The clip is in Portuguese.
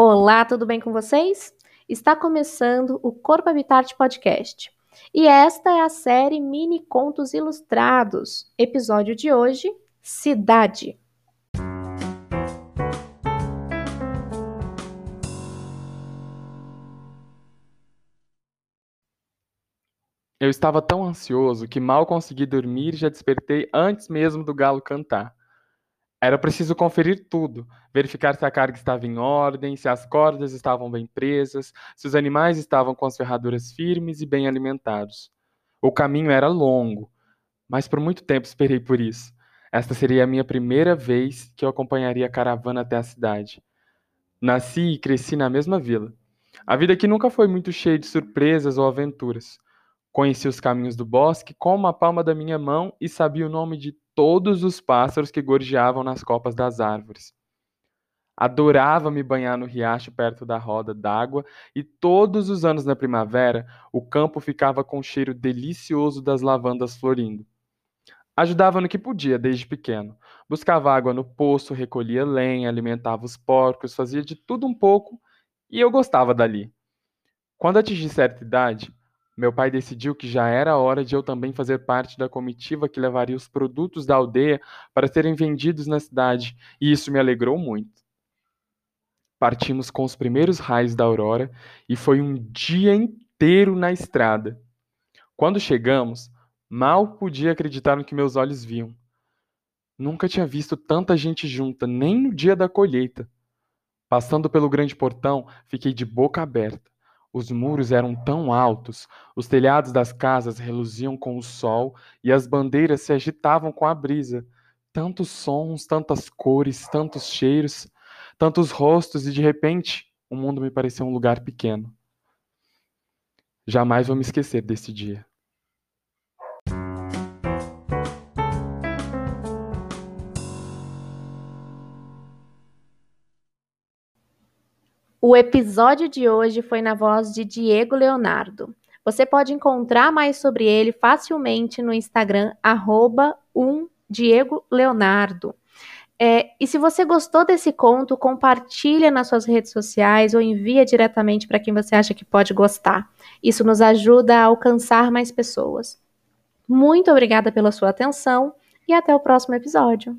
Olá, tudo bem com vocês? Está começando o Corpo Habitat Podcast. E esta é a série Mini Contos Ilustrados. Episódio de hoje: Cidade. Eu estava tão ansioso que mal consegui dormir e já despertei antes mesmo do galo cantar. Era preciso conferir tudo, verificar se a carga estava em ordem, se as cordas estavam bem presas, se os animais estavam com as ferraduras firmes e bem alimentados. O caminho era longo, mas por muito tempo esperei por isso. Esta seria a minha primeira vez que eu acompanharia a caravana até a cidade. Nasci e cresci na mesma vila. A vida aqui nunca foi muito cheia de surpresas ou aventuras. Conheci os caminhos do bosque como a palma da minha mão e sabia o nome de todos os pássaros que gorjeavam nas copas das árvores. Adorava me banhar no riacho perto da roda d'água e todos os anos na primavera o campo ficava com o cheiro delicioso das lavandas florindo. Ajudava no que podia desde pequeno. Buscava água no poço, recolhia lenha, alimentava os porcos, fazia de tudo um pouco e eu gostava dali. Quando atingi certa idade, meu pai decidiu que já era hora de eu também fazer parte da comitiva que levaria os produtos da aldeia para serem vendidos na cidade, e isso me alegrou muito. Partimos com os primeiros raios da aurora e foi um dia inteiro na estrada. Quando chegamos, mal podia acreditar no que meus olhos viam. Nunca tinha visto tanta gente junta, nem no dia da colheita. Passando pelo grande portão, fiquei de boca aberta. Os muros eram tão altos, os telhados das casas reluziam com o sol e as bandeiras se agitavam com a brisa. Tantos sons, tantas cores, tantos cheiros, tantos rostos e de repente o mundo me pareceu um lugar pequeno. Jamais vou me esquecer desse dia. O episódio de hoje foi na voz de Diego Leonardo. Você pode encontrar mais sobre ele facilmente no Instagram, arroba um Diego Leonardo. É, e se você gostou desse conto, compartilha nas suas redes sociais ou envia diretamente para quem você acha que pode gostar. Isso nos ajuda a alcançar mais pessoas. Muito obrigada pela sua atenção e até o próximo episódio.